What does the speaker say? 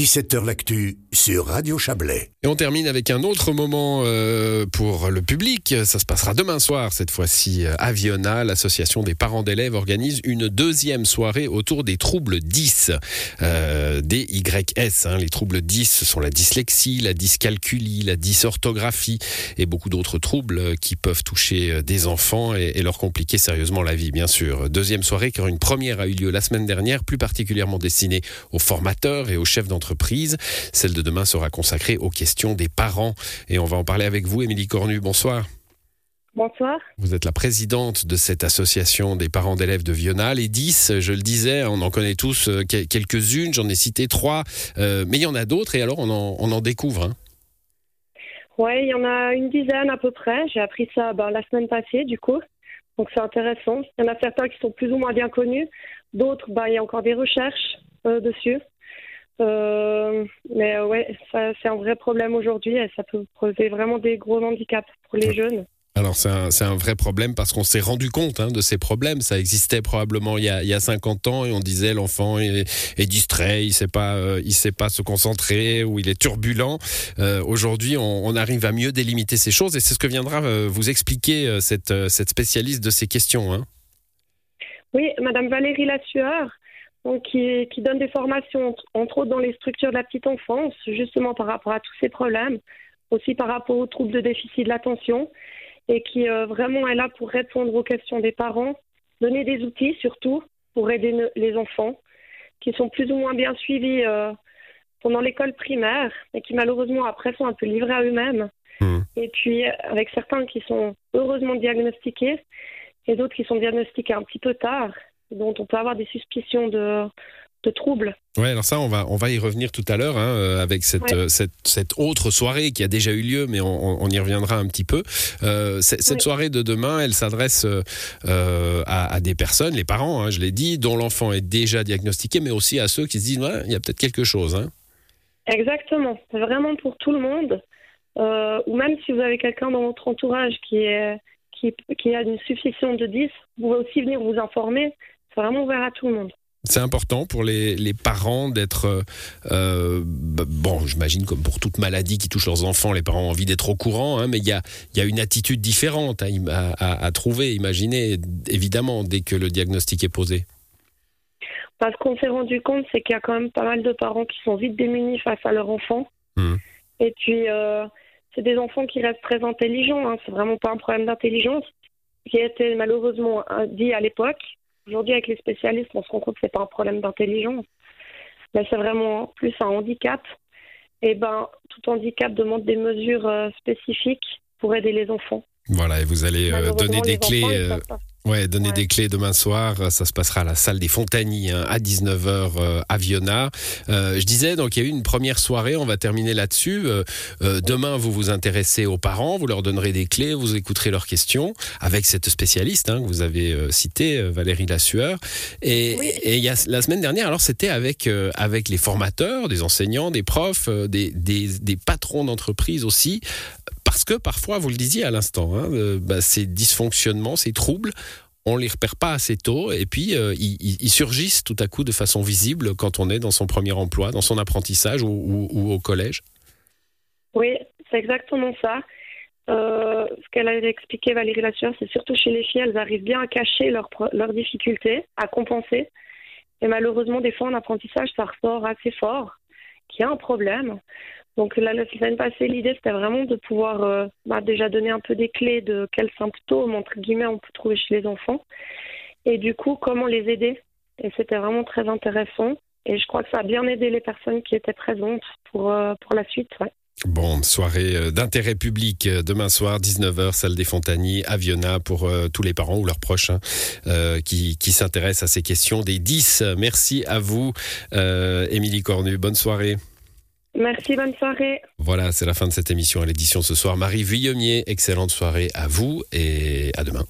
17h L'actu sur Radio Chablais. Et on termine avec un autre moment euh, pour le public. Ça se passera demain soir, cette fois-ci à Viona. L'association des parents d'élèves organise une deuxième soirée autour des troubles 10. Euh, DYS, hein. les troubles 10, ce sont la dyslexie, la dyscalculie, la dysorthographie et beaucoup d'autres troubles qui peuvent toucher des enfants et, et, leur compliquer sérieusement la vie, bien sûr. Deuxième soirée, car une première a eu lieu la semaine dernière, plus particulièrement destinée aux formateurs et aux chefs d'entreprise. Celle de demain sera consacrée aux questions des parents. Et on va en parler avec vous, Émilie Cornu. Bonsoir. Bonsoir. Vous êtes la présidente de cette association des parents d'élèves de Viona. Les 10, je le disais, on en connaît tous euh, quelques-unes, j'en ai cité trois, euh, mais il y en a d'autres et alors on en, on en découvre. Hein. Oui, il y en a une dizaine à peu près. J'ai appris ça ben, la semaine passée, du coup. Donc c'est intéressant. Il y en a certains qui sont plus ou moins bien connus. D'autres, ben, il y a encore des recherches euh, dessus. Euh, mais ouais, c'est un vrai problème aujourd'hui et ça peut poser vraiment des gros handicaps pour les jeunes. Alors c'est un, un, vrai problème parce qu'on s'est rendu compte hein, de ces problèmes. Ça existait probablement il y a, il y a 50 ans et on disait l'enfant est, est, distrait, il sait pas, euh, il sait pas se concentrer ou il est turbulent. Euh, Aujourd'hui, on, on, arrive à mieux délimiter ces choses et c'est ce que viendra euh, vous expliquer euh, cette, euh, cette spécialiste de ces questions. Hein. Oui, Madame Valérie Lassueur, donc qui, qui, donne des formations, entre autres dans les structures de la petite enfance, justement par rapport à tous ces problèmes, aussi par rapport aux troubles de déficit de l'attention, et qui euh, vraiment est là pour répondre aux questions des parents, donner des outils surtout pour aider les enfants, qui sont plus ou moins bien suivis euh, pendant l'école primaire, et qui malheureusement après sont un peu livrés à eux-mêmes. Mmh. Et puis avec certains qui sont heureusement diagnostiqués, et d'autres qui sont diagnostiqués un petit peu tard dont on peut avoir des suspicions de, de troubles. Oui, alors ça, on va, on va y revenir tout à l'heure hein, euh, avec cette, ouais. euh, cette, cette, autre soirée qui a déjà eu lieu, mais on, on y reviendra un petit peu. Euh, cette oui. soirée de demain, elle s'adresse euh, à, à, des personnes, les parents, hein, je l'ai dit, dont l'enfant est déjà diagnostiqué, mais aussi à ceux qui se disent, ouais, il y a peut-être quelque chose. Hein. Exactement, c'est vraiment pour tout le monde. Ou même si vous avez quelqu'un dans votre entourage qui est qui, qui, a une suspicion de 10, vous pouvez aussi venir vous informer. C'est vraiment ouvert à tout le monde. C'est important pour les, les parents d'être euh, bon, j'imagine comme pour toute maladie qui touche leurs enfants, les parents ont envie d'être au courant, hein, mais il y a, y a une attitude différente à, à, à trouver, imaginez, évidemment, dès que le diagnostic est posé. Parce qu'on s'est rendu compte, c'est qu'il y a quand même pas mal de parents qui sont vite démunis face à leur enfant. Mmh. Et puis, euh, c'est des enfants qui restent très intelligents. Hein. C'est vraiment pas un problème d'intelligence qui a été malheureusement dit à l'époque. Aujourd'hui, avec les spécialistes, on se rend compte que c'est pas un problème d'intelligence, mais c'est vraiment plus un handicap. Et ben, tout handicap demande des mesures euh, spécifiques pour aider les enfants. Voilà, et vous allez euh, donner des clés. Ouais, donner ouais. des clés demain soir. Ça se passera à la salle des Fontaniers hein, à 19h euh, à Viona. Euh, je disais, donc il y a eu une première soirée. On va terminer là-dessus. Euh, demain, vous vous intéressez aux parents, vous leur donnerez des clés, vous écouterez leurs questions avec cette spécialiste hein, que vous avez citée, Valérie Lassueur. Et, oui. et il y a, la semaine dernière, alors c'était avec avec les formateurs, des enseignants, des profs, des, des, des patrons d'entreprise aussi parce que parfois, vous le disiez à l'instant, hein, euh, bah, ces dysfonctionnements, ces troubles, on les repère pas assez tôt et puis euh, ils, surgissent tout à coup de façon visible quand on est dans son premier emploi, dans son apprentissage ou, au collège. Oui, c'est exactement ça. Euh, ce qu'elle a expliqué Valérie Lassueur, c'est surtout chez les filles, elles arrivent bien à cacher leurs leur difficultés, à compenser. Et malheureusement, des fois en apprentissage, ça ressort assez fort, qu'il y a un problème. Donc là, la semaine passée, l'idée c'était vraiment de pouvoir euh, bah, déjà donner un peu des clés de quels symptômes entre guillemets on peut trouver chez les enfants et du coup comment les aider? Et c'était vraiment très intéressant et je crois que ça a bien aidé les personnes qui étaient présentes pour euh, pour la suite. Ouais. Bon, soirée euh, d'intérêt public demain soir, 19h, salle des Fontaniers, à Viona, pour euh, tous les parents ou leurs proches hein, euh, qui, qui s'intéressent à ces questions des 10. Merci à vous, euh, Émilie Cornu. Bonne soirée. Merci, bonne soirée. Voilà, c'est la fin de cette émission à l'édition ce soir. Marie Vuillemier, excellente soirée à vous et à demain.